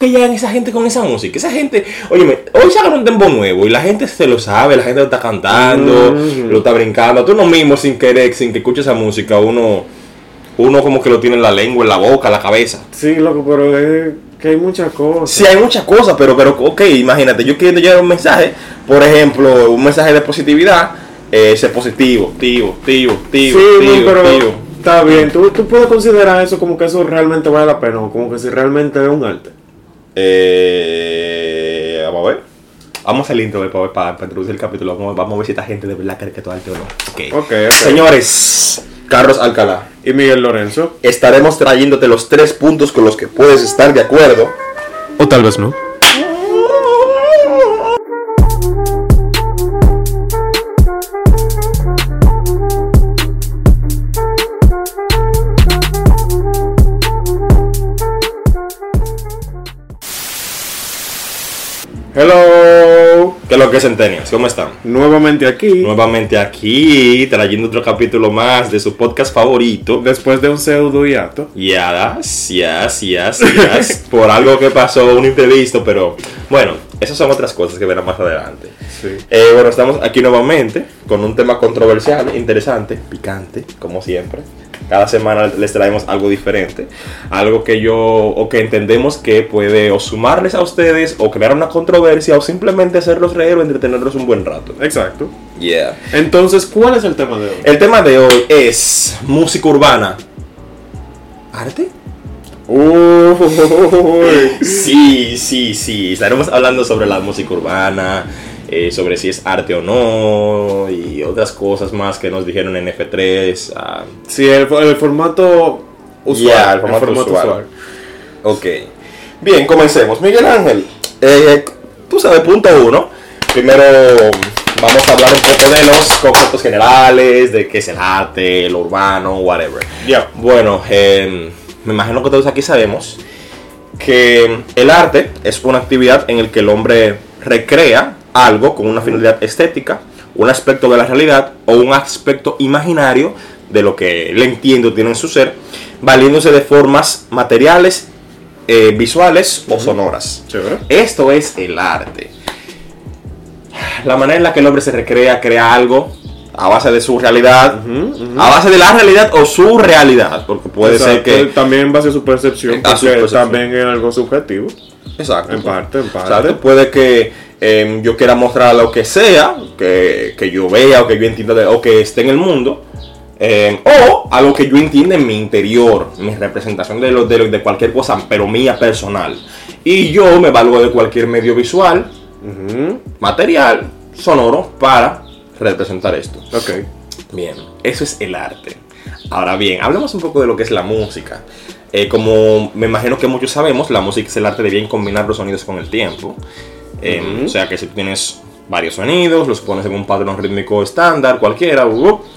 que llegan esa gente con esa música. Esa gente, oye, hoy sacan un tempo nuevo y la gente se lo sabe, la gente lo está cantando, lo está brincando. Tú no mismo sin querer, sin que escuches esa música, uno, uno como que lo tiene en la lengua, en la boca, en la cabeza. Sí, loco, pero es que hay muchas cosas. Sí, hay muchas cosas, pero, pero, ok, imagínate, yo quiero llevar un mensaje, por ejemplo, un mensaje de positividad, eh, ser positivo, tío, tío, tío, sí, pero Está bien, ¿Tú, tú puedes considerar eso como que eso realmente vale la pena, o como que si realmente es un arte. Eh, vamos a ver. Vamos al intro para, para, para, introducir el capítulo. Vamos, vamos, a ver si esta gente de verdad cree que todo arte o no. Okay. ok. Señores, Carlos Alcalá y Miguel Lorenzo. Estaremos trayéndote los tres puntos con los que puedes estar de acuerdo. O tal vez no. Hello. ¿Qué es lo que es Centennials? ¿Cómo están? Nuevamente aquí. Nuevamente aquí, trayendo otro capítulo más de su podcast favorito. Después de un pseudo hiato. Yes, yes, yes, yes. por algo que pasó, un imprevisto, pero bueno, esas son otras cosas que verán más adelante. Sí. Eh, bueno, estamos aquí nuevamente con un tema controversial, interesante, picante, como siempre. Cada semana les traemos algo diferente, algo que yo o que entendemos que puede o sumarles a ustedes o crear una controversia o simplemente hacerlos reír o entretenerlos un buen rato. Exacto. Yeah. Entonces, ¿cuál es el tema de hoy? El tema de hoy es música urbana. ¿Arte? sí, sí, sí. Estaremos hablando sobre la música urbana, eh, sobre si es arte o no y otras cosas más que nos dijeron en F3. Ah. Sí, el, formato usual. el formato, usual. Ok. Bien, comencemos. Miguel Ángel, eh, tú sabes, punto uno. Primero vamos a hablar un poco de los conceptos generales, de qué es el arte, lo urbano, whatever. Ya. Bueno, em, me imagino que todos aquí sabemos que el arte es una actividad en la que el hombre recrea algo con una finalidad estética, un aspecto de la realidad o un aspecto imaginario de lo que le entiendo tiene en su ser, valiéndose de formas materiales, eh, visuales o sonoras. Esto es el arte. La manera en la que el hombre se recrea, crea algo a base de su realidad, a base de la realidad o su realidad, porque puede ser que... También en base a su percepción, también es algo subjetivo. Exacto. En parte, en parte. Puede que Em, yo quiera mostrar lo que sea, que, yo vea o que yo entienda o que esté en el mundo, em, o algo que yo entienda en mi interior, mi representación de, lo, de, cualquier cosa, pero mía personal. Y yo me valgo de cualquier medio visual, material, sonoro, para representar esto. Ok. Bien, eso es el arte. Ahora bien, hablemos un poco de lo que es la música. Eh, como me imagino que muchos sabemos, la música es el arte de bien combinar los sonidos con el tiempo. O sea que si tienes varios sonidos, los pones en un patrón rítmico estándar, cualquiera,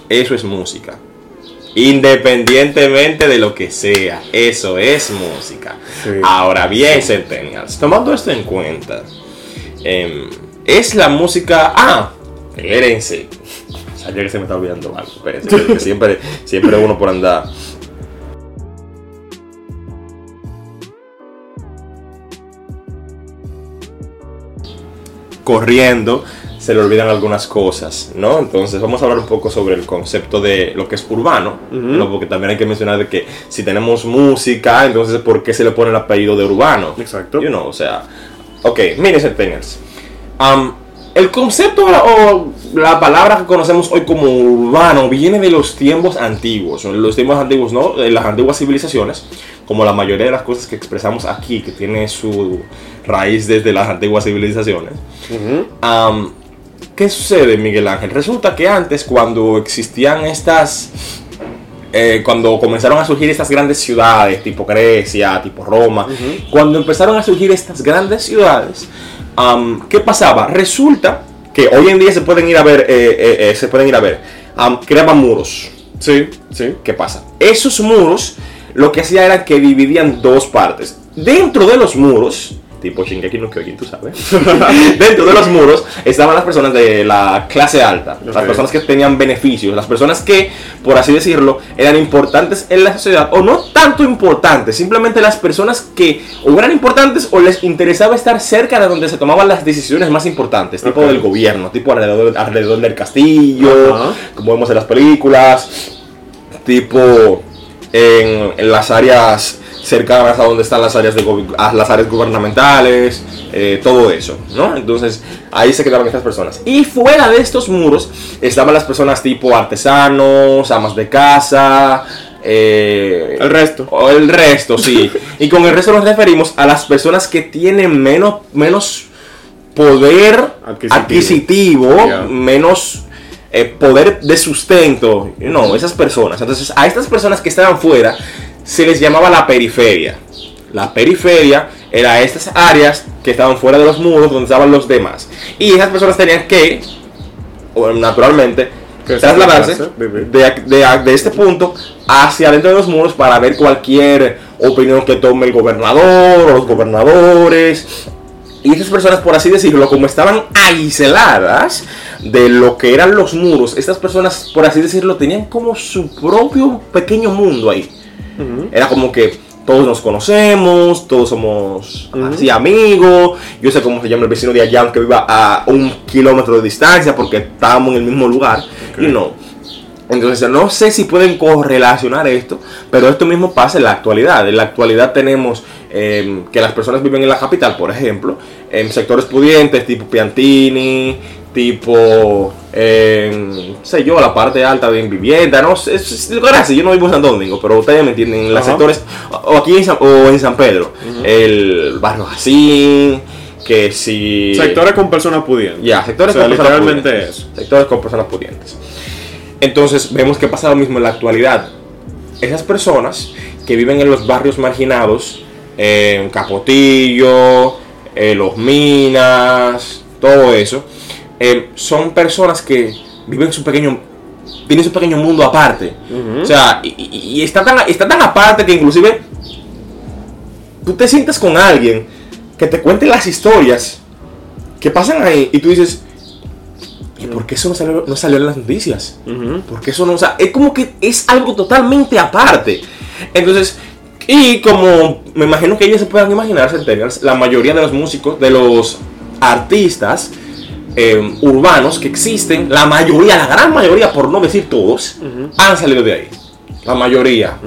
eso es música. Independientemente de lo que sea, eso es música. Ahora bien, Centennials, tomando esto en cuenta, em, es la música. Ah, espérense. O que se me está olvidando algo. Espérense, siempre, siempre uno por andar. corriendo, se le olvidan algunas cosas, ¿no? Entonces vamos a hablar un poco sobre el concepto de lo que es urbano, ¿no? Porque también hay que mencionar de que si tenemos música, entonces ¿por qué se le pone el apellido de urbano? Exacto. You know, o sea, ok, miren. Um, el concepto o la palabra que conocemos hoy como urbano viene de los tiempos antiguos, los tiempos antiguos, ¿no? De las antiguas civilizaciones, como la mayoría de las cosas que expresamos aquí, que tiene su raíz desde las antiguas civilizaciones. ¿Qué sucede, Miguel Ángel? Resulta que antes, cuando existían estas eh, cuando comenzaron a surgir estas grandes ciudades, tipo Grecia, tipo Roma, cuando empezaron a surgir estas grandes ciudades, ¿qué pasaba? Resulta que hoy en día se pueden ir a ver, eh, eh, eh, se pueden ir a ver, am, creaban muros. Sí, sí. ¿Qué pasa? Esos muros lo que hacía era que dividían dos partes. Dentro de los muros, tipo Shingeki no Kyojin, tú sabes. Dentro de los muros estaban las personas de la clase alta, las personas que tenían beneficios, las personas que, por así decirlo, eran importantes en la sociedad, o no tanto importantes, simplemente las personas que o eran importantes o les interesaba estar cerca de donde se tomaban las decisiones más importantes, tipo del gobierno, tipo alrededor, alrededor del castillo, como vemos en las películas, tipo en, en las áreas cercanas a donde están las áreas, de las áreas gubernamentales, eh, todo eso, ¿no? Entonces ahí se quedaban estas personas. Y fuera de estos muros estaban las personas tipo artesanos, amas de casa, eh, El resto. el resto, sí. y con el resto nos referimos a las personas que tienen menos, menos poder Adquisitivo. menos eh, poder de sustento. No, esas personas. Entonces, a estas personas que estaban fuera se les llamaba la periferia. La periferia era estas áreas que estaban fuera de los muros donde estaban los demás. Y esas personas tenían que, naturalmente, trasladarse de, de- de este punto hacia dentro de los muros para ver cualquier opinión que tome el gobernador o los gobernadores. Y estas personas, por así decirlo, como estaban aisladas de lo que eran los muros, estas personas, por así decirlo, tenían como su propio pequeño mundo ahí. Era como que todos nos conocemos, todos somos así amigos. Yo sé cómo se llama el vecino de allá, aunque viva a un kilómetro de distancia, porque estábamos en el mismo lugar. Y no. Entonces, no sé si pueden correlacionar esto, pero esto mismo pasa en la actualidad. En la actualidad tenemos eh, que las personas viven en la capital, por ejemplo, en sectores pudientes, tipo Piantini, tipo, eh, sé yo, la parte alta de vivienda, no sé, es- yo no vivo en Santo Domingo, pero ustedes me entienden, en los sectores, o aquí en San, o en San Pedro, el barrio Jacín, que si... Sectores con personas pudientes. Ya, sectores O sea, con personas pudientes. eso. Sectores con personas pudientes. Entonces vemos que pasa lo mismo en la actualidad. Esas personas que viven en los barrios marginados, en Capotillo, en Los Minas, todo eso, eh, son personas que viven su pequeño, tienen su pequeño mundo aparte. O sea, y, está, tan, está tan aparte que inclusive tú te sientas con alguien que te cuente las historias que pasan ahí y tú dices, ¿y por qué eso no salió, no salió en las noticias? Ujú. Porque eso no, o sea, es como que es algo totalmente aparte. Entonces, y como me imagino que ellos se puedan imaginar, la mayoría de los músicos, de los artistas eh, urbanos que existen, la mayoría, la gran mayoría, por no decir todos, han salido de ahí. La mayoría.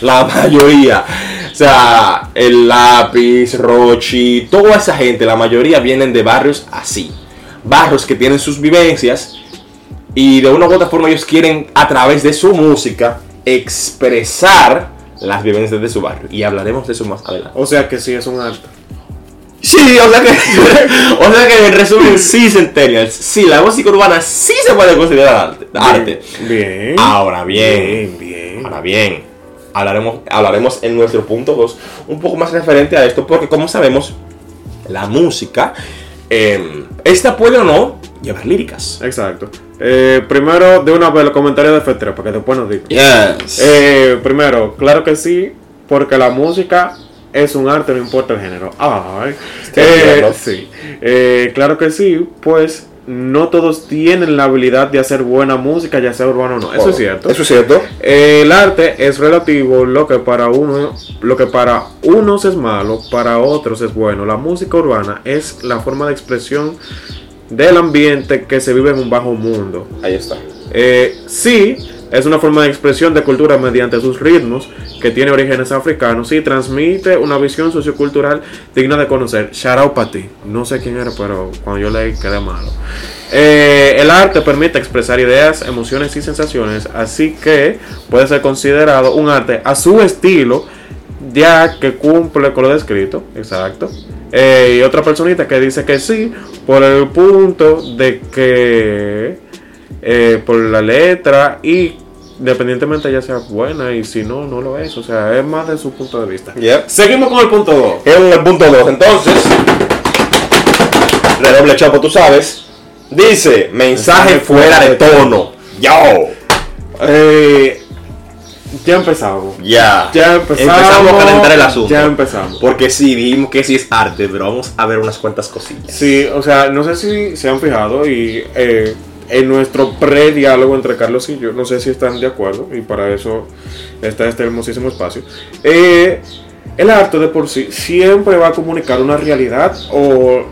La mayoría. O sea, el lápiz, Rochi, toda esa gente, la mayoría vienen de barrios así. Barrios que tienen sus vivencias y de una u otra forma ellos quieren a través de su música expresar las vivencias de su barrio. Y hablaremos de eso más adelante. O sea que sí es un arte. Sí, o sea que, o sea que en resumen, sí, Centennials, sí, la música urbana sí se puede considerar arte. arte. Bien. Ahora bien, Bien, bien. Ahora bien, hablaremos, hablaremos en nuestro punto 2 un poco más referente a esto, porque como sabemos, la música, eh, esta puede o no llevar líricas. Exacto. Eh, primero, de una vez los comentarios de Fetra, para que después nos diga. Yes. Eh, primero, claro que sí, porque la música es un arte, no importa el género. De eh, sí. Eh, claro que sí, pues no todos tienen la habilidad de hacer buena música, ya sea urbano o no. Eso es cierto. Eso es cierto. Eh, el arte es relativo, lo que para uno, lo que para unos es malo, para otros es bueno. La música urbana es la forma de expresión del ambiente que se vive en un bajo mundo. Ahí está. Eh, sí, es una forma de expresión de cultura mediante sus ritmos, que tiene orígenes africanos y transmite una visión sociocultural digna de conocer. Shout out para ti. No sé quién era, pero cuando yo leí quedé malo. Eh, el arte permite expresar ideas, emociones y sensaciones, así que puede ser considerado un arte a su estilo, ya que cumple con lo descrito. Exacto. Eh, y otra personita que dice que sí, por el punto de que eh, por la letra y independientemente ya sea buena y si no, no lo es. O sea, es más de su punto de vista. Yep. Seguimos con el punto 2. En el punto 2, entonces. Redoble chapo, tú sabes. Dice, mensaje fuera de tono. Yo. Eh, ya empezamos. Ya. Ya empezamos. Empezamos a calentar el asunto. Ya empezamos. Porque sí, dijimos que sí es arte, pero vamos a ver unas cuantas cosillas. Sí, o sea, no sé si se han fijado y eh, en nuestro pre-diálogo entre Carlos y yo, no sé si están de acuerdo y para eso está este hermosísimo espacio. Eh, el arte de por sí siempre va a comunicar una realidad o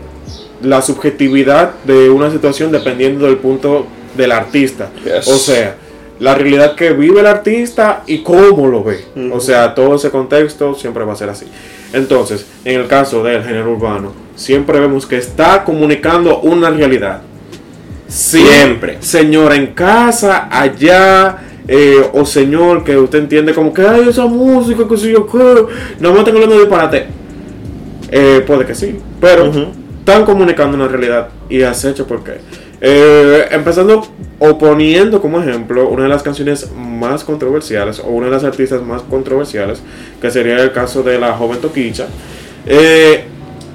la subjetividad de una situación dependiendo del punto del artista. Yes. O sea, la realidad que vive el artista y cómo lo ve. O sea, todo ese contexto siempre va a ser así. Entonces, en el caso del género urbano, siempre vemos que está comunicando una realidad. Siempre. Señora en casa, allá, eh, o señor que usted entiende como que hay esa música, que si yo qué, no me están hablando de disparate. Eh, puede que sí, pero están comunicando una realidad y has hecho por qué. Eh, empezando o poniendo como ejemplo una de las canciones más controversiales o una de las artistas más controversiales, que sería el caso de la joven Toquicha.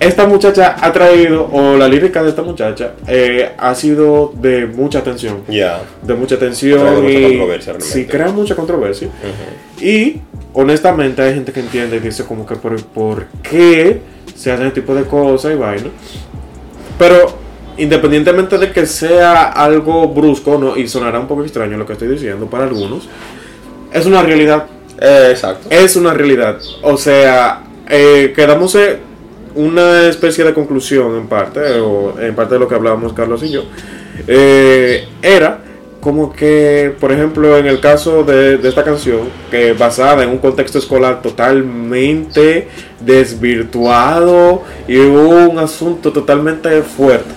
Esta muchacha ha traído, o la lírica de esta muchacha, eh, ha sido de mucha atención. Ya. De mucha Trae atención mucha y controversia, sí crea mucha controversia. Y honestamente hay gente que entiende y dice como que por, por qué se hacen este tipo de cosas y vaina. Pero independientemente de que sea algo brusco no, y sonará un poco extraño lo que estoy diciendo para algunos, es una realidad. Eh, exacto. Es una realidad. O sea, eh, quedamos una especie de conclusión en parte, o en parte de lo que hablábamos Carlos y yo. Eh, era como que, por ejemplo, en el caso de, de esta canción, que basada en un contexto escolar totalmente desvirtuado y un asunto totalmente fuerte.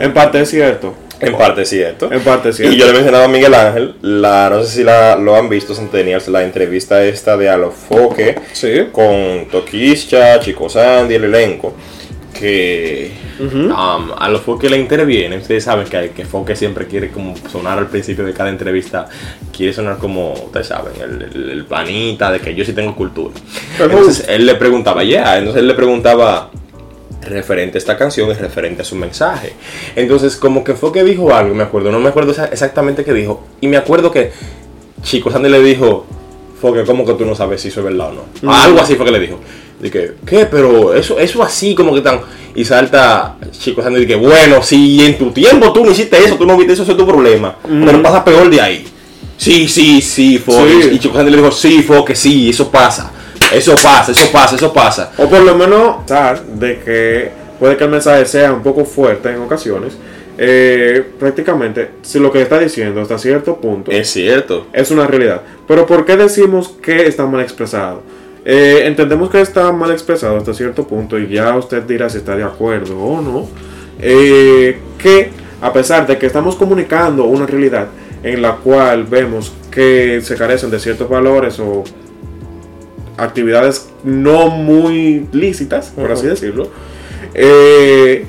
En parte es cierto. En parte es cierto. En parte cierto. Y yo le mencionaba a Miguel Ángel, la, no sé si la, lo han visto, Centennials, la entrevista esta de Alofoque Sí. con Toquischa, Chico Sandy, el elenco. Que Ujú. um, a los Foque le interviene. Ustedes saben que, que Foque siempre quiere como sonar al principio de cada entrevista. Quiere sonar como, ustedes saben, el, el, el panita de que yo sí tengo cultura. Entonces él le preguntaba, ya, entonces él le preguntaba referente a esta canción y referente a su mensaje. Entonces, como que fue que dijo algo, me acuerdo, no me acuerdo exa- exactamente qué dijo. Y me acuerdo que Chico Sandy le dijo, Foque, ¿cómo que tú no sabes si eso es verdad o no? Algo así fue que le dijo. Dije, ¿qué? Pero eso, eso así como que tan. Y salta Chico Sandy y bueno, si en tu tiempo tú no hiciste eso, tú no viste eso, eso es tu problema. Pero pasa peor de ahí. Sí, sí, sí, Foque. Sí. Y Chico Sandy le dijo, sí, Foque, sí, eso pasa. Eso pasa, eso pasa, eso pasa. O por lo menos pensar de que puede que el mensaje sea un poco fuerte en ocasiones. Eh, prácticamente, si lo que está diciendo hasta cierto punto Es cierto. es una realidad. Pero ¿por qué decimos que está mal expresado? Eh, entendemos que está mal expresado hasta cierto punto y ya usted dirá si está de acuerdo o no. Eh, que a pesar de que estamos comunicando una realidad en la cual vemos que se carecen de ciertos valores o actividades no muy lícitas, por así decirlo, eh,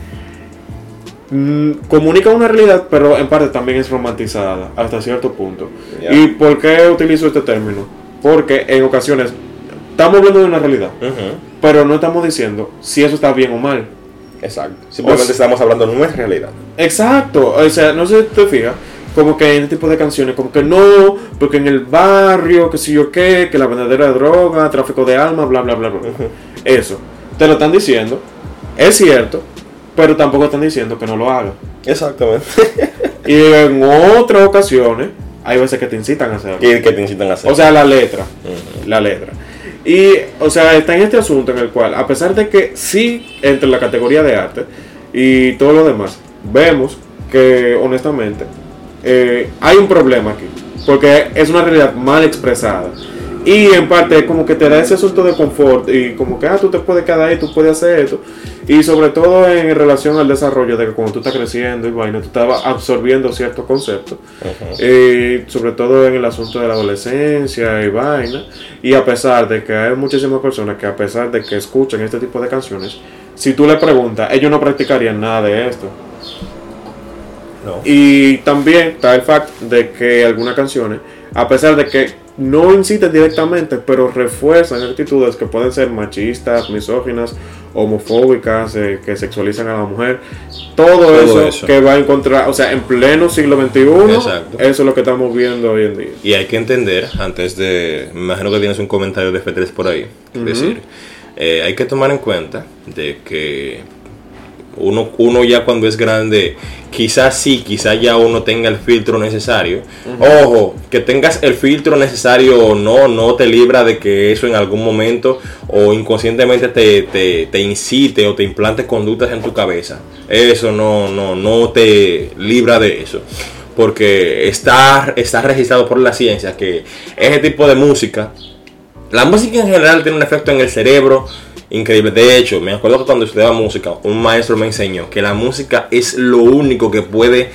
mm, comunica una realidad, pero en parte también es romantizada hasta cierto punto. ¿Y por qué utilizo este término? Porque en ocasiones estamos hablando de una realidad, pero no estamos diciendo si eso está bien o mal. Exacto. Simplemente O sea- estamos hablando de nuestra realidad. Exacto, o sea, no sé si te fijas, como que en este tipo de canciones, como que no, porque en el barrio, que si yo qué, que la vendedera de droga, tráfico de almas, bla, bla, bla, bla. Eso, te lo están diciendo, es cierto, pero tampoco están diciendo que no lo haga. Exactamente. Y en otras ocasiones, hay veces que te incitan a hacerlo. ¿Qué, qué te incitan a hacer? O sea, la letra. La letra. Y, o sea, está en este asunto en el cual, a pesar de que sí entre la categoría de arte y todo lo demás, vemos que, honestamente, eh, hay un problema aquí. Porque es una realidad mal expresada. Y en parte como que te da ese asunto de confort y como que, ah, tú te puedes quedar ahí, tú puedes hacer esto. Y sobre todo en relación al desarrollo de que cuando tú estás creciendo y vaina, tú estás absorbiendo ciertos conceptos. Eh, sobre todo en el asunto de la adolescencia y vaina. Y a pesar de que hay muchísimas personas que a pesar de que escuchan este tipo de canciones, si tú le preguntas, ellos no practicarían nada de esto. No. Y también está el fact de que algunas canciones, a pesar de que no inciten directamente, pero refuerzan actitudes que pueden ser machistas, misóginas, homofóbicas, eh, que sexualizan a la mujer. Todo, Todo eso, eso. que va a encontrar, o sea, en pleno siglo XXI, Exacto. eso es lo que estamos viendo hoy en día. Y hay que entender, antes de. Me imagino que tienes un comentario de F3 por ahí. Es decir, eh, hay que tomar en cuenta de que uno, uno ya cuando es grande, quizás sí, quizás ya uno tenga el filtro necesario. Ojo, que tengas el filtro necesario o no, no te libra de que eso en algún momento o inconscientemente te, te, te incite o te implante conductas en tu cabeza. Eso no, no, no te libra de eso porque está, está registrado por la ciencia que ese tipo de música, la música en general tiene un efecto en el cerebro increíble. De hecho, me acuerdo que cuando estudiaba música, un maestro me enseñó que la música es lo único que puede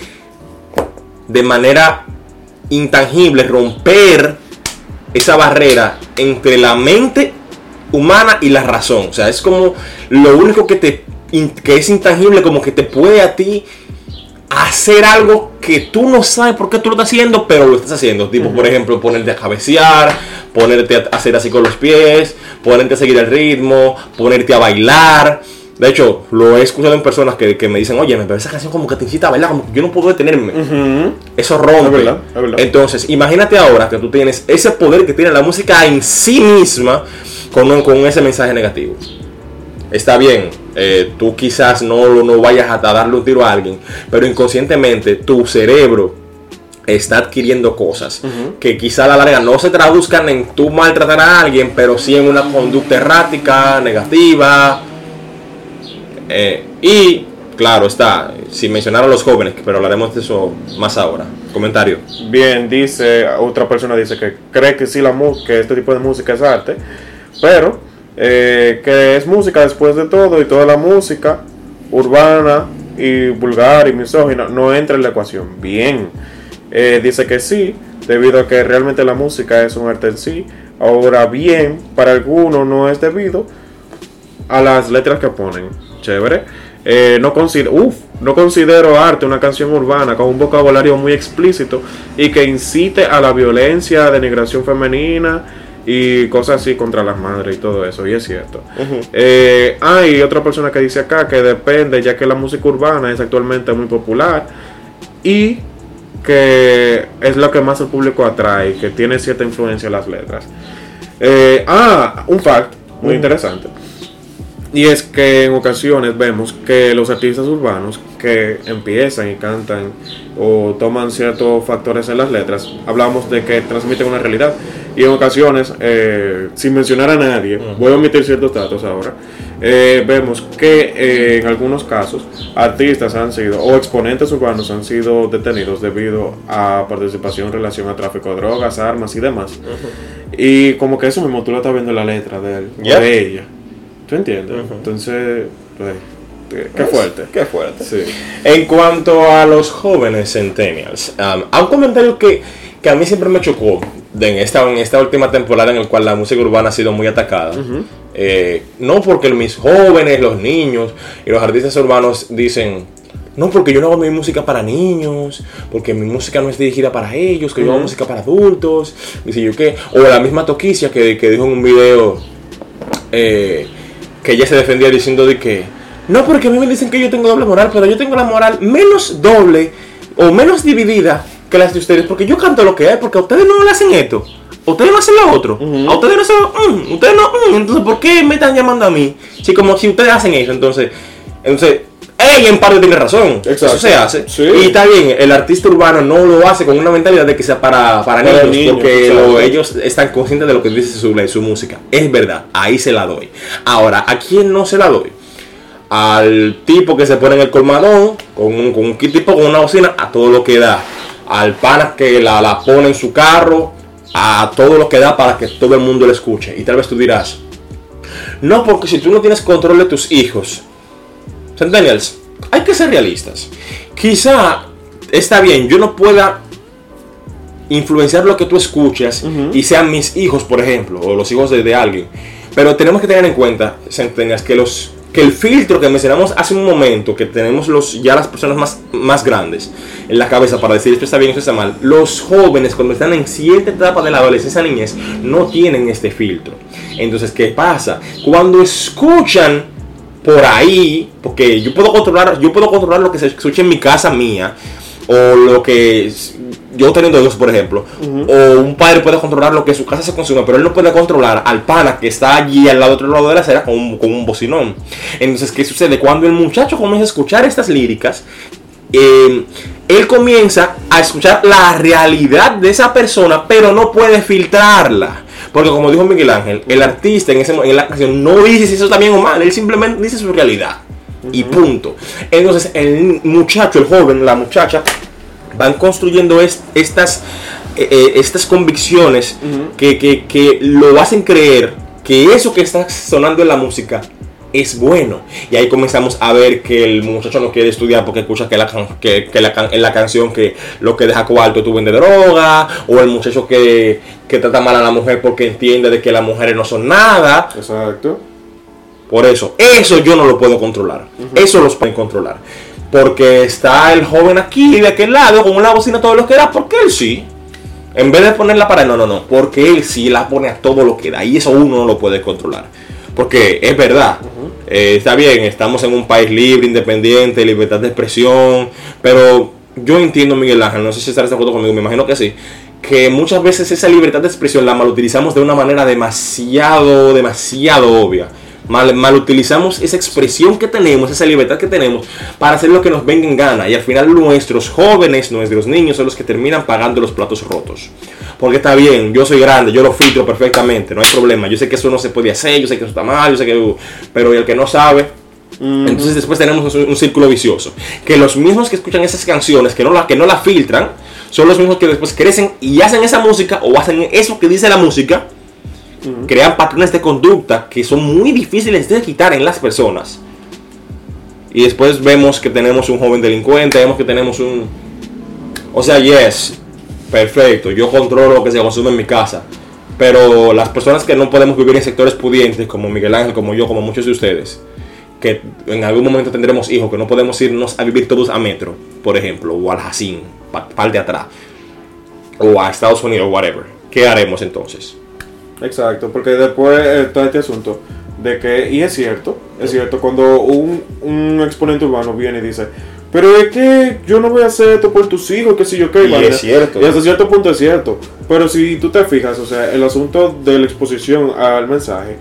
de manera intangible romper esa barrera entre la mente humana y la razón. O sea, es como lo único que te que es intangible, como que te puede a ti hacer algo que tú no sabes por qué tú lo estás haciendo, pero lo estás haciendo. Tipo, por ejemplo, ponerte a cabecear, ponerte a hacer así con los pies, ponerte a seguir el ritmo, ponerte a bailar. De hecho, lo he escuchado en personas que, que me dicen, oye, me esa canción como que te incita a bailar, como que yo no puedo detenerme. Eso rompe. Es verdad, es verdad. Entonces, imagínate ahora que tú tienes ese poder que tiene la música en sí misma con, con ese mensaje negativo. Está bien, eh, tú quizás no, no vayas a darle un tiro a alguien, pero inconscientemente tu cerebro está adquiriendo cosas que quizá a la larga no se traduzcan en tú maltratar a alguien, pero sí en una conducta errática, negativa. Eh, y claro, está, sin mencionar a los jóvenes, pero hablaremos de eso más ahora. Comentario. Bien, dice, otra persona dice que cree que sí la que este tipo de música es arte, pero eh, que es música después de todo y toda la música urbana y vulgar y misógina no entra en la ecuación. Bien, Eh, dice que sí, debido a que realmente la música es un arte en sí. Ahora bien, para algunos no es debido a las letras que ponen. Chévere. Eh, no, considero, uf, no considero arte una canción urbana con un vocabulario muy explícito y que incite a la violencia, denigración femenina y cosas así contra las madres y todo eso. Y es cierto. Eh, hay otra persona que dice acá que depende, ya que la música urbana es actualmente muy popular y que es lo que más el público atrae, que tiene cierta influencia en las letras. Eh, ah, un fact muy interesante. Y es que en ocasiones vemos que los artistas urbanos que empiezan y cantan o toman ciertos factores en las letras, hablamos de que transmiten una realidad. Y en ocasiones, eh, sin mencionar a nadie, voy a omitir ciertos datos ahora, eh, vemos que eh, en algunos casos artistas han sido, o exponentes urbanos han sido detenidos debido a participación en relación a tráfico de drogas, armas y demás. Y como que eso mismo tú lo estás viendo en la letra de él, de ella. ¿Tú entiendes? Entonces, pues, qué- fuerte. Qué fuerte. Sí. En cuanto a los jóvenes centennials, um, hay un comentario que, que a mí siempre me chocó de en, esta, en esta última temporada en la cual la música urbana ha sido muy atacada. Eh, no porque mis jóvenes, los niños y los artistas urbanos dicen, no porque yo no hago mi música para niños, porque mi música no es dirigida para ellos, que yo hago música para adultos, dice yo qué. O la misma Toquicia que, que dijo en un video eh, que ella se defendía diciendo de que no porque a mí me dicen que yo tengo doble moral, pero yo tengo la moral menos doble o menos dividida que las de ustedes, porque yo canto lo que hay, porque a ustedes no le hacen esto, a ustedes no hacen lo otro, a ustedes no hacen lo, mm, ustedes no, mm, entonces ¿por qué me están llamando a mí? Si como si ustedes hacen eso, entonces, entonces ella en parte tiene razón, Exacto. eso se hace, Sí. y está bien, el artista urbano no lo hace con una mentalidad de que sea para, para, Para niños, niños, porque lo- ellos están conscientes de lo que dice su, su música. Es verdad, ahí se la doy. Ahora, ¿a quién no se la doy? Al tipo que se pone en el colmadón, con un, con un tipo con una bocina, a todo lo que da. Al pana que la, la pone en su carro, a todo lo que da para que todo el mundo le escuche. Y tal vez tú dirás, no, porque si tú no tienes control de tus hijos, Centennials, hay que ser realistas. Quizá está bien, yo no pueda influenciar lo que tú escuchas y sean mis hijos, por ejemplo, o los hijos de, de alguien. Pero tenemos que tener en cuenta, Centennials, que los que el filtro que mencionamos hace un momento, que tenemos los, ya las personas más, más grandes en la cabeza para decir esto está bien, esto está mal, los jóvenes cuando están en cierta etapa de la adolescencia, niñez, no tienen este filtro. Entonces, ¿qué pasa? Cuando escuchan por ahí, porque yo puedo controlar, yo puedo controlar lo que se escucha en mi casa mía, o lo que yo teniendo hijos, por ejemplo, o un padre puede controlar lo que su casa se consume, pero él no puede controlar al pana que está allí al lado otro lado de la acera con un, con un bocinón. Entonces, ¿qué sucede? Cuando el muchacho comienza a escuchar estas líricas, eh, él comienza a escuchar la realidad de esa persona, pero no puede filtrarla. Porque como dijo Miguel Ángel, el artista en, ese, en la canción no dice si eso está bien o mal, él simplemente dice su realidad. Y punto. Entonces el muchacho, el joven, la muchacha, van construyendo est- estas, eh, eh, estas convicciones que, que- que lo hacen creer que eso que está sonando en la música es bueno. Y ahí comenzamos a ver que el muchacho no quiere estudiar porque escucha que, la, que, que la en la canción que lo que deja cuarto tú vende droga, o el muchacho que, que trata mal a la mujer porque entiende de que las mujeres no son nada. Exacto. Por eso, eso yo no lo puedo controlar. Eso los pueden controlar. Porque está el joven aquí de aquel lado con una bocina todo lo que da, porque él sí. En vez de ponerla para no, no, no, porque él sí la pone a todo lo que da y eso uno no lo puede controlar. Porque es verdad, eh, está bien, estamos en un país libre, independiente, libertad de expresión, pero yo entiendo, Miguel Ángel, no sé si estarás de acuerdo conmigo, me imagino que sí, que muchas veces esa libertad de expresión la malutilizamos de una manera demasiado, demasiado obvia. Mal, mal utilizamos esa expresión que tenemos, esa libertad que tenemos para hacer lo que nos venga en gana. Y al final nuestros jóvenes, nuestros niños son los que terminan pagando los platos rotos. Porque está bien, yo soy grande, yo lo filtro perfectamente, no hay problema. Yo sé que eso no se puede hacer, yo sé que eso está mal, yo sé que... Pero el que no sabe, entonces después tenemos un, círculo vicioso. Que los mismos que escuchan esas canciones, que no, la, que no la filtran, son los mismos que después crecen y hacen esa música o hacen eso que dice la música, crean patrones de conducta que son muy difíciles de quitar en las personas. Y después vemos que tenemos un joven delincuente, vemos que tenemos un... O sea, yes, perfecto, yo controlo lo que se consume en mi casa. Pero las personas que no podemos vivir en sectores pudientes, como Miguel Ángel, como yo, como muchos de ustedes, que en algún momento tendremos hijos, que no podemos irnos a vivir todos a Metro, por ejemplo, o al Jacín, pa- par de atrás, o a Estados Unidos, whatever. ¿Qué haremos entonces? Exacto, porque después está este asunto de que, y es cierto, es cierto, cuando un, un exponente urbano viene y dice, pero es que yo no voy a hacer esto por tus hijos, que si yo qué, Y vaina". es cierto. Y hasta cierto punto es cierto, pero si tú te fijas, o sea, el asunto de la exposición al mensaje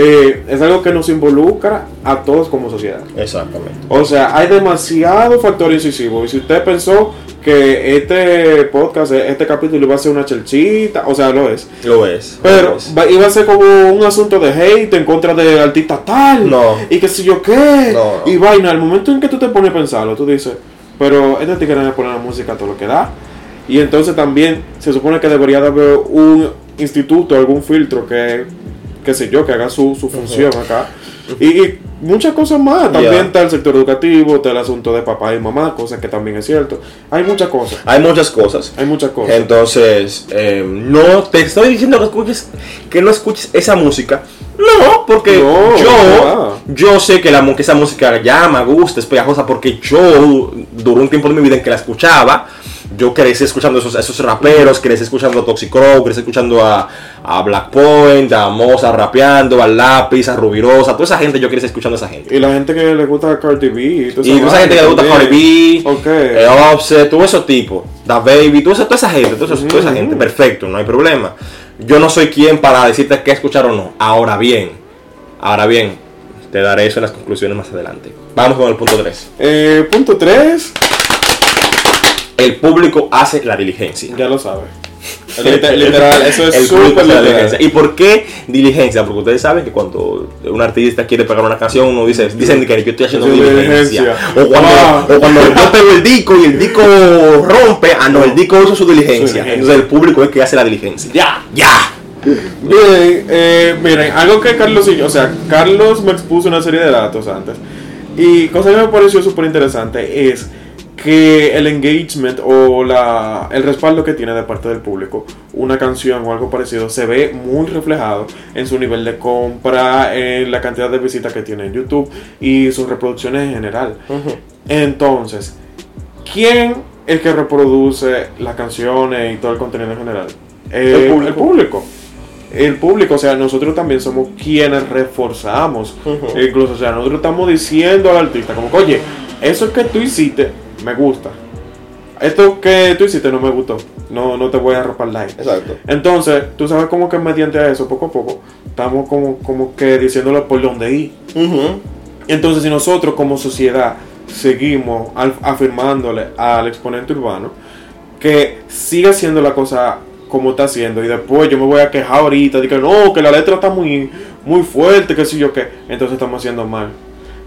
eh, es algo que nos involucra a todos como sociedad. Exactamente. O sea, hay demasiado factor incisivo. Y si usted pensó que este podcast, este capítulo iba a ser una chelchita, o sea, lo es. Lo es. Pero lo es. va- iba a ser como un asunto de hate en contra de artista tal. No. Y que si yo qué. No, no. Y vaina, al momento en que tú te pones a pensarlo, tú dices, pero este tigre me pone la música todo lo que da. Y entonces también se supone que debería de haber un instituto, algún filtro que, qué sé yo, que haga su, su función acá. Y, y muchas cosas más. También Ya. está el sector educativo, está el asunto de papá y mamá, cosa que también es cierto. Hay muchas cosas. Hay muchas cosas. Hay muchas cosas. Entonces, eh, no te estoy diciendo que escuches, que no escuches esa música. No, porque No, yo, yo sé que, la, que esa música llama, gusta, es pegajosa, porque yo duró un tiempo de mi vida en que la escuchaba. Yo crecí escuchando esos, esos raperos, crecí escuchando a Toxic Crow, crecí escuchando a, a Black Point, a Moza rapeando, a Lápiz, a Rubirosa, toda esa gente, yo crecí escuchando a esa gente. Y la gente que le gusta Cardi B. Y toda Y toda esa gente que le gusta Cardi B, Ok. eh, Offset, todo esos tipos, Da Baby, toda esa, toda esa gente, toda esa, toda esa gente, perfecto, no hay problema. Yo no soy quien para decirte qué escuchar o no. Ahora bien, ahora bien, te daré eso en las conclusiones más adelante. Vamos con el punto 3. Eh, punto 3, El público hace la diligencia. ya lo sabes. Literal, eso El es hace la diligencia. ¿Y por qué diligencia? Porque ustedes saben que cuando un artista quiere pegar una canción, uno dice, dicen que yo estoy haciendo diligencia. diligencia. O cuando, Ah. o cuando yo pego el disco y el disco rompe, ah, no, el disco hizo su diligencia. Su diligencia. Entonces el público es que hace la diligencia. Ya, ya. Bien, eh, miren, algo que Carlos y yo, o sea, Carlos me expuso una serie de datos antes. Y cosa que me pareció súper interesante es que el engagement o la, el respaldo que tiene de parte del público una canción o algo parecido se ve muy reflejado en su nivel de compra, en la cantidad de visitas que tiene en YouTube y sus reproducciones en general. Entonces, ¿quién es que reproduce las canciones y todo el contenido en general? Eh, público. El público. El público, o sea, nosotros también somos quienes reforzamos. Incluso, o sea, nosotros estamos diciendo al artista, como oye, eso que tú hiciste me gusta. Esto que tú hiciste no me gustó. No, no te voy a respaldar. Exacto. Entonces, tú sabes como que mediante a eso, poco a poco, estamos como, como que diciéndole por dónde ir. Entonces, si nosotros como sociedad seguimos afirmándole al exponente urbano que siga haciendo la cosa como está haciendo y después yo me voy a quejar ahorita de que no, que la letra está muy, muy fuerte, que sé yo qué, entonces estamos haciendo mal.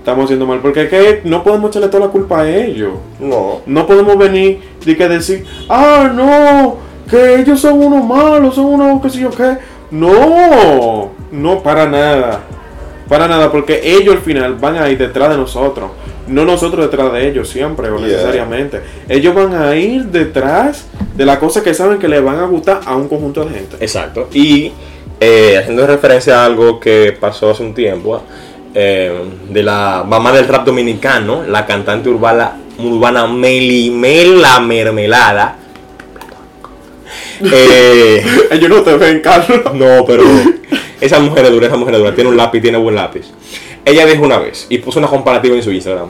Estamos haciendo mal porque es que no podemos echarle toda la culpa a ellos. No. No podemos venir de que decir, ah, no, que ellos son unos malos, son unos qué sé yo qué. No, no, para nada. Para nada, porque ellos al final van a ir detrás de nosotros. No nosotros detrás de ellos siempre o Yeah. necesariamente. Ellos van a ir detrás de la cosa que saben que les van a gustar a un conjunto de gente. Exacto. Y eh, haciendo referencia a algo que pasó hace un tiempo, eh, de la mamá del rap dominicano, la cantante urbana, urbana Melimel La Mermelada. Eh, Ellos no te ven, Carlos. no, pero esa mujer es dura, esa mujer es dura, tiene un lápiz, tiene buen lápiz. Ella dijo una vez, y puso una comparativa en su Instagram.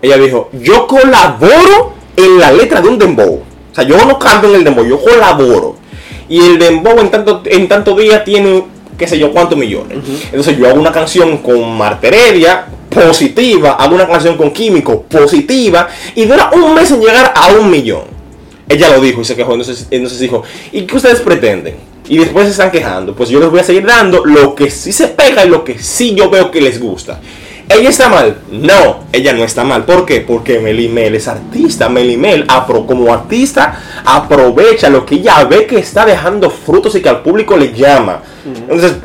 Ella dijo, yo colaboro en la letra de un dembow. O sea, yo no canto en el dembow, yo colaboro. Y el dembow en tanto, en tanto día tiene, qué sé yo, cuántos millones. Entonces yo hago una canción con Marta Heredia, positiva, hago una canción con Químico, positiva, y dura un mes en llegar a un millón. Ella lo dijo y se quejó, entonces, entonces dijo, ¿y qué ustedes pretenden? Y después se están quejando. Pues yo les voy a seguir dando lo que sí se pega y lo que sí yo veo que les gusta. ¿Ella está mal? No, ella no está mal. ¿Por qué? Porque Melimel es artista. Melimel, apro- como artista, aprovecha lo que ella ve que está dejando frutos y que al público le llama. Entonces,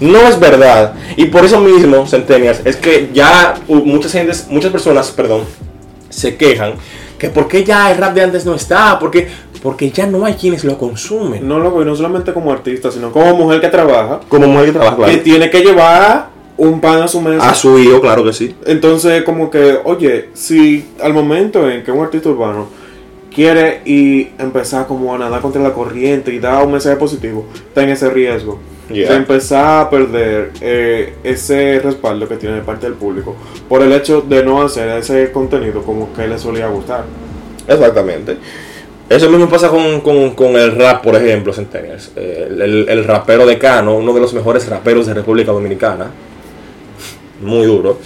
no es verdad. Y por eso mismo, Centenias, es que ya muchas, gentes, muchas personas, perdón, se quejan que por qué ya el rap de antes no está, porque, porque ya no hay quienes lo consumen. No lo veo, no solamente como artista, sino como mujer que trabaja, Como mujer que trabaja, claro. que tiene que llevar un pan a su mesa. A su hijo, claro que sí. Entonces, como que, oye, si al momento en que un artista urbano quiere y empezar como a nadar contra la corriente y dar un mensaje positivo, está en ese riesgo Yeah. de empezar a perder eh, ese respaldo que tiene de parte del público por el hecho de no hacer ese contenido como que le solía gustar. Exactamente. Eso mismo pasa con, con- con el rap, por ejemplo, Centennials. Eh, El, el- el rapero de Cano, uno de los mejores raperos de República Dominicana. Muy duro.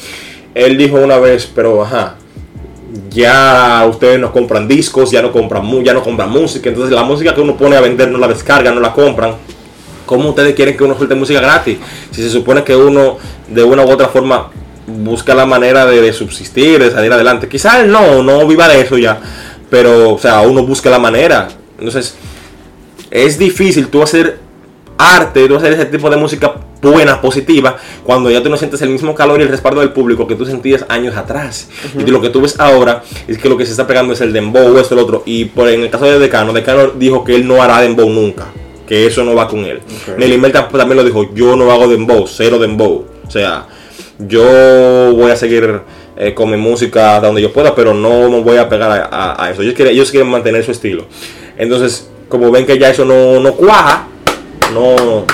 Él dijo una vez, pero ajá, ya ustedes no compran discos, ya no compran, ya no compran música. Entonces la música que uno pone a vender no la descargan, no la compran. ¿Cómo ustedes quieren que uno suelte música gratis? Si se supone que uno de una u otra forma busca la manera de, de subsistir, de salir adelante. Quizás no, no viva de eso ya. Pero, o sea, uno busca la manera. Entonces, es difícil tú hacer arte, tú hacer ese tipo de música buena, positiva, cuando ya tú no sientes el mismo calor y el respaldo del público que tú sentías años atrás. Y lo que tú ves ahora es que lo que se está pegando es el dembow, esto, el otro. Y por en el caso de Decano, Decano dijo que él no hará dembow nunca, que eso no va con él. Ok. Nelly también lo dijo, yo no hago dembow, cero dembow. O sea, yo voy a seguir eh, con mi música donde yo pueda, pero no me voy a pegar a, a- a eso. Ellos quieren, ellos quieren mantener su estilo. Entonces, como ven que ya eso no, no cuaja, no,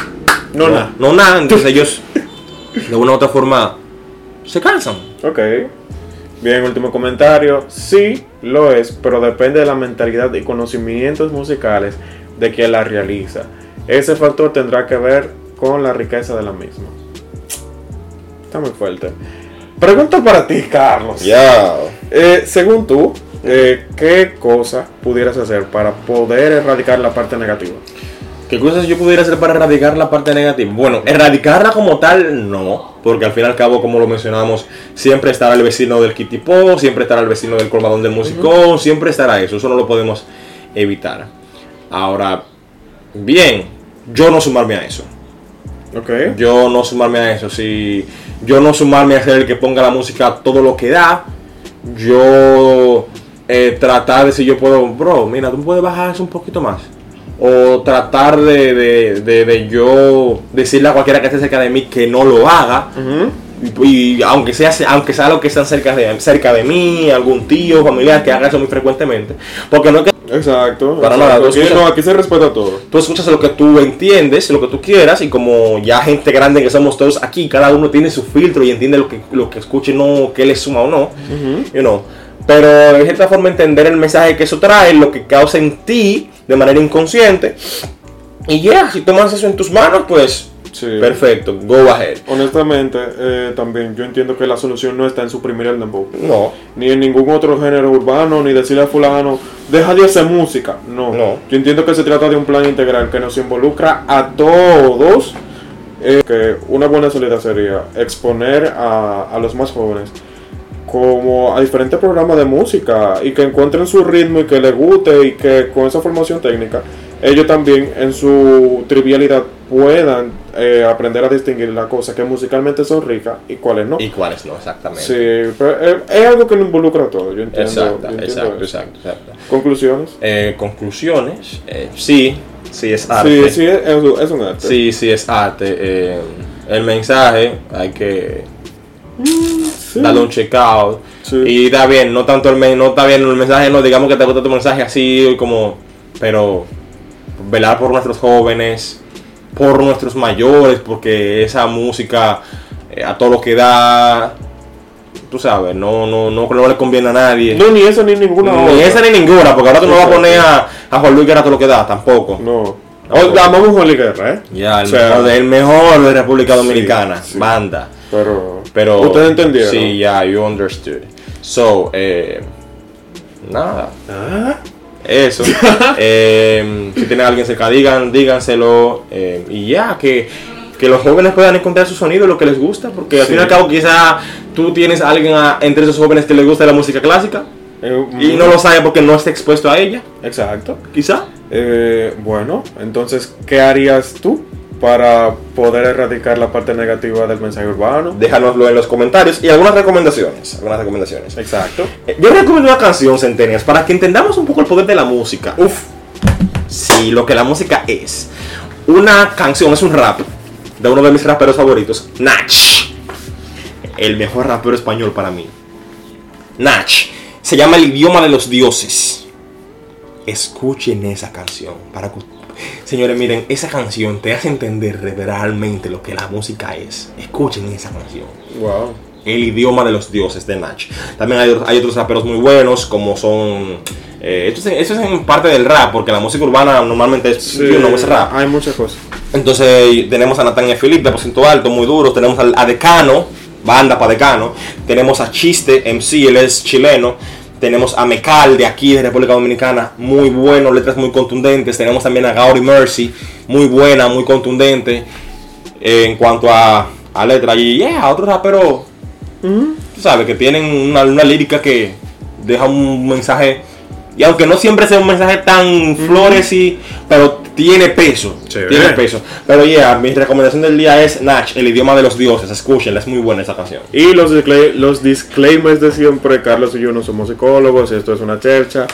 No, nada. no nada, entonces ellos de una u otra forma se cansan. Ok. Bien, último comentario. Sí, lo es, pero depende de la mentalidad y conocimientos musicales de quien la realiza. Ese factor tendrá que ver con la riqueza de la misma. Está muy fuerte. Pregunta para ti, Carlos. Ya. Eh, según tú, eh, ¿qué cosa pudieras hacer para poder erradicar la parte negativa? ¿Qué cosas yo pudiera hacer para erradicar la parte negativa? Bueno, erradicarla como tal, no. Porque al fin y al cabo, como lo mencionamos, siempre estará el vecino del kitipó, siempre estará el vecino del colmadón del musicón, siempre estará eso. Eso no lo podemos evitar. Ahora, bien, yo no sumarme a eso. Ok. Yo no sumarme a eso. Si yo no sumarme a ser el que ponga la música todo lo que da, yo eh, tratar de si yo puedo, bro, mira, tú puedes bajar eso un poquito más. O tratar de, de, de- de yo decirle a cualquiera que esté cerca de mí que no lo haga. Y aunque sea, aunque sea lo que están cerca de, cerca de mí, algún tío, familiar que haga eso muy frecuentemente. Porque no es que Exacto. Para exacto. nada, escuchas- no, aquí se respeta todo. tú escuchas lo que tú entiendes, lo que tú quieras, y como ya gente grande que somos todos aquí, cada uno tiene su filtro y entiende lo que, lo que escuche, no que le suma o no, you know. Pero de cierta forma entender el mensaje que eso trae, lo que causa en ti de manera inconsciente. Y ya, si tomas eso en tus manos, pues Sí. perfecto, go ahead. Honestamente, eh, también yo entiendo que la solución no está en suprimir el dembow. No, Ni en ningún otro género urbano, ni decirle a fulano, deja de hacer música. No. No. Yo entiendo que se trata de un plan integral que nos involucra a todos. eh, que una buena salida sería exponer a, a los más jóvenes como a diferentes programas de música y que encuentren su ritmo y que les guste y que con esa formación técnica ellos también en su trivialidad puedan eh, aprender a distinguir las cosas que musicalmente son ricas y cuáles no. y cuáles no, exactamente. Sí, pero es, es algo que lo involucra a todo, yo entiendo. Exacto, yo entiendo exacto, exacto, exacto. Conclusiones. Eh, conclusiones, eh, sí, sí es Sí, arte. sí, es, es un arte. Sí, sí es arte. eh, el mensaje hay que Sí. darle un check out. Sí. Y está bien, no tanto el, no está bien el mensaje, no digamos que te gusta tu mensaje así como, pero velar por nuestros jóvenes, por nuestros mayores, porque esa música eh, a todo lo que da, tú sabes, no, no, no, no le conviene a nadie. No, ni esa ni ninguna ni otra. esa ni ninguna, porque ahora tú no vas a poner a, a Juan Luis Guerra a todo lo que da, tampoco. No. Amamos Juan Luis Guerra, ¿eh? Ya, el, O sea, mejor, el mejor de República Sí, Dominicana, sí. banda. Pero, Pero. Ustedes entendieron. Sí, ya, you understood. So, eh, nada, Ah, eso. Eh, si tienen a alguien cerca, digan, díganselo. eh, y ya, que, que los jóvenes puedan encontrar su sonido, lo que les gusta. Porque al Sí. fin y al cabo, quizá tú tienes a alguien a- entre esos jóvenes que les gusta la música clásica eh, y mm, no lo sabe porque no está expuesto a ella, Exacto. quizá. Eh, bueno, entonces, ¿qué harías tú para poder erradicar la parte negativa del mensaje urbano? Déjanoslo en los comentarios y algunas recomendaciones. Algunas recomendaciones. Exacto. Eh, Yo recomiendo una canción, Centenias, para que entendamos un poco el poder de la música. Uf, sí, lo que la música es. Una canción, es un rap de uno de mis raperos favoritos, Nach. El mejor rapero español para mí. Nach. Se llama El idioma de los dioses. Escuchen esa canción. Para que- Señores, miren, esa canción te hace entender realmente lo que la música es. Escuchen esa canción. Wow. El idioma de los dioses de Nach. También hay, hay otros raperos muy buenos, como son. eh, esto, es, esto es en parte del rap, porque la música urbana normalmente es, you know, es rap. hay muchas cosas. Entonces tenemos a Natania Philip de Aposento Alto, muy duros. Tenemos al- a Decano, banda para Decano. Tenemos a Chiste MC, él es chileno. Tenemos a Mecal de aquí, de República Dominicana, muy bueno, letras muy contundentes. Tenemos también a Gauri Mercy, muy buena, muy contundente eh, en cuanto a, a letra. Y yeah, otro rapero, tú sabes, que tienen una, una lírica que deja un mensaje. Y aunque no siempre sea un mensaje tan flores y. Pero tiene peso. Chévere. Tiene peso. Pero yeah, mi recomendación del día es Nach, el idioma de los dioses. Escúchenla, es muy buena esa canción. Y los, los disclaimers de siempre, Carlos y yo no somos psicólogos, esto es una chercha.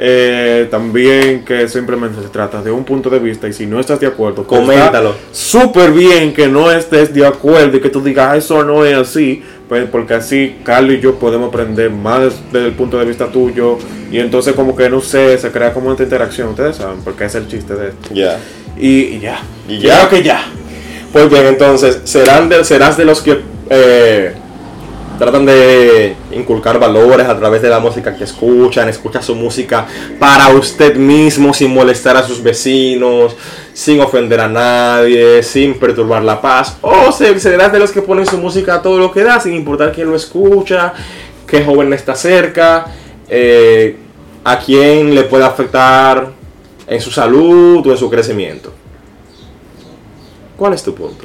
Eh, también que simplemente se trata de un punto de vista y si no estás de acuerdo, pues Coméntalo. Súper bien que no estés de acuerdo y que tú digas "Ah, eso no es así, pues porque así Carlos y yo podemos aprender más des- desde el punto de vista tuyo y entonces como que no sé, se crea como esta interacción, ustedes saben, porque es el chiste de esto. Ya. Y, y ya. Y ya. Creo que ya. Pues bien, entonces, serán de, serás de los que eh, tratan de inculcar valores a través de la música que escuchan, escucha su música para usted mismo, sin molestar a sus vecinos, sin ofender a nadie, sin perturbar la paz. O se- serás de los que ponen su música a todo lo que da, sin importar quién lo escucha, qué joven está cerca, eh, a quién le puede afectar en su salud o en su crecimiento. ¿Cuál es tu punto?